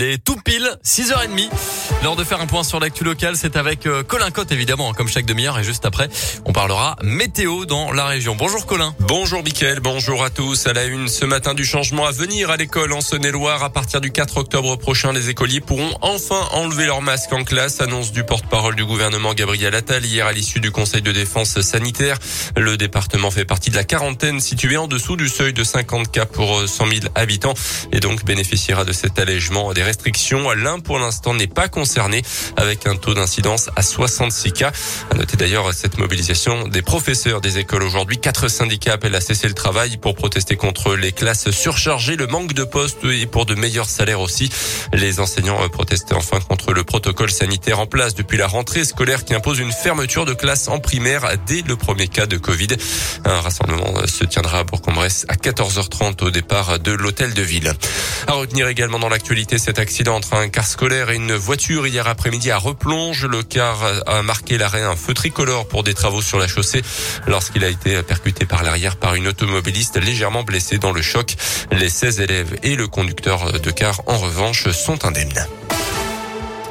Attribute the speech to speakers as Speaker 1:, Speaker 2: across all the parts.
Speaker 1: Les tout pile, 6h30. L'heure de faire un point sur l'actu locale, c'est avec euh, Colin Cotte évidemment, comme chaque demi-heure. Et juste après, on parlera météo dans la région. Bonjour Colin.
Speaker 2: Bonjour Mickaël, bonjour à tous. À la une ce matin du changement à venir à l'école en Saône-et-Loire. À partir du 4 octobre prochain, les écoliers pourront enfin enlever leur masque en classe. Annonce du porte-parole du gouvernement Gabriel Attal hier à l'issue du conseil de défense sanitaire. Le département fait partie de la quarantaine située en dessous du seuil de 50 cas pour 100 000 habitants et donc bénéficiera de cet allègement des restrictions. L'un pour l'instant n'est pas concerné avec un taux d'incidence à 66 cas. À noter d'ailleurs cette mobilisation des professeurs des écoles aujourd'hui. Quatre syndicats appellent à cesser le travail pour protester contre les classes surchargées, le manque de postes et pour de meilleurs salaires aussi. Les enseignants protestaient enfin contre le protocole sanitaire en place depuis la rentrée scolaire qui impose une fermeture de classe en primaire dès le premier cas de Covid. Un rassemblement se tiendra à Bourg-en-Bresse à 14h30 au départ de l'hôtel de ville. À retenir également dans l'actualité cet accident entre un car scolaire et une voiture hier après-midi à Replonge. Le car a marqué l'arrêt un feu tricolore pour des travaux sur la chaussée lorsqu'il a été percuté par l'arrière par une automobiliste légèrement blessée dans le choc. Les 16 élèves et le conducteur de car en revanche sont indemnes.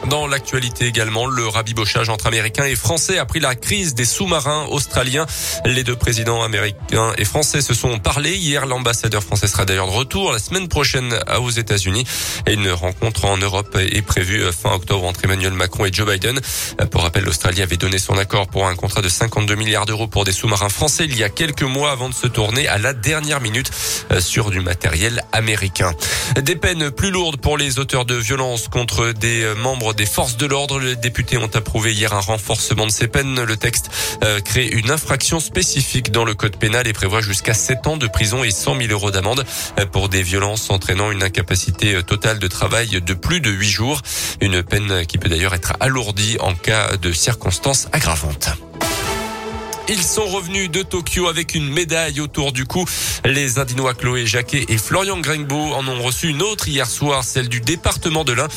Speaker 2: Dans l'actualité également, le rabibochage entre Américains et Français a pris la crise des sous-marins australiens. Les deux présidents américains et français se sont parlé. Hier, l'ambassadeur français sera d'ailleurs de retour la semaine prochaine aux États-Unis. Et une rencontre en Europe est prévue fin octobre entre Emmanuel Macron et Joe Biden. Pour rappel, l'Australie avait donné son accord pour un contrat de 52 milliards d'euros pour des sous-marins français il y a quelques mois avant de se tourner à la dernière minute sur du matériel américain. Des peines plus lourdes pour les auteurs de violences contre des membres des forces de l'ordre. Les députés ont approuvé hier un renforcement de ces peines. Le texte euh, crée une infraction spécifique dans le code pénal et prévoit jusqu'à 7 ans de prison et 100 000 euros d'amende euh, pour des violences entraînant une incapacité euh, totale de travail de plus de 8 jours. Une peine qui peut d'ailleurs être alourdie en cas de circonstances aggravantes. Ils sont revenus de Tokyo avec une médaille autour du cou. Les Indinois Chloé Jacquet et Florian Grengbo en ont reçu une autre hier soir, celle du département de l'Ain,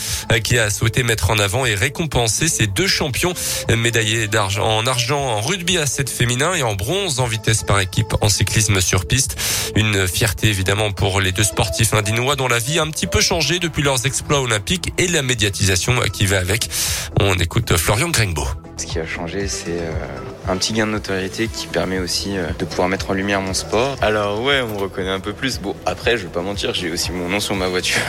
Speaker 2: qui a souhaité mettre en avant et récompenser ces deux champions médaillés d'argent en argent en rugby à 7 féminin et en bronze en vitesse par équipe en cyclisme sur piste. Une fierté évidemment pour les deux sportifs indinois dont la vie a un petit peu changé depuis leurs exploits olympiques et la médiatisation qui va avec. On écoute Florian Grengbo.
Speaker 3: Ce qui a changé, c'est euh, un petit gain de notoriété qui permet aussi euh, de pouvoir mettre en lumière mon sport. Alors ouais, on me reconnaît un peu plus. Bon, après, je vais pas mentir, j'ai aussi mon nom sur ma voiture.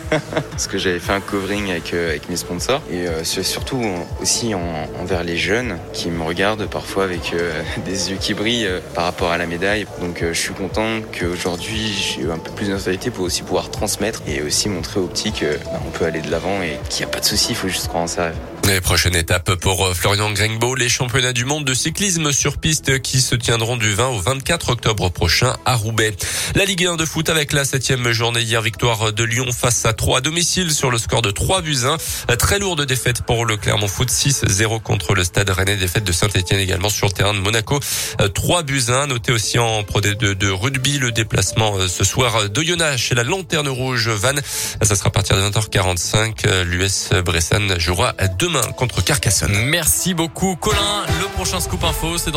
Speaker 3: Parce que j'avais fait un covering avec, euh, avec mes sponsors. Et c'est surtout aussi envers les jeunes qui me regardent parfois avec des yeux qui brillent par rapport à la médaille. Donc je suis content qu'aujourd'hui, j'ai eu un peu plus de notoriété pour aussi pouvoir transmettre et aussi montrer aux petits qu'on bah, peut aller de l'avant et qu'il n'y a pas de souci, il faut juste croire en sa rêve.
Speaker 2: Les prochaine étape pour Florian Grengbo, les championnats du monde de cyclisme sur piste qui se tiendront du 20 au 24 octobre prochain à Roubaix. La Ligue 1 de foot avec la septième journée hier, victoire de Lyon face à 3 à domicile sur le score de 3 buts 1. Très lourde défaite pour le Clermont Foot 6-0 contre le Stade Rennais, défaite de Saint-Etienne également sur le terrain de Monaco. 3 buts 1, noté aussi en Pro D2 de rugby, le déplacement ce soir d'Oyonnax chez la Lanterne Rouge Vannes. Ça sera à partir de 20h45. L'US Bressan jouera demain contre Carcassonne.
Speaker 1: Merci beaucoup Colin. Le prochain scoop info, c'est dans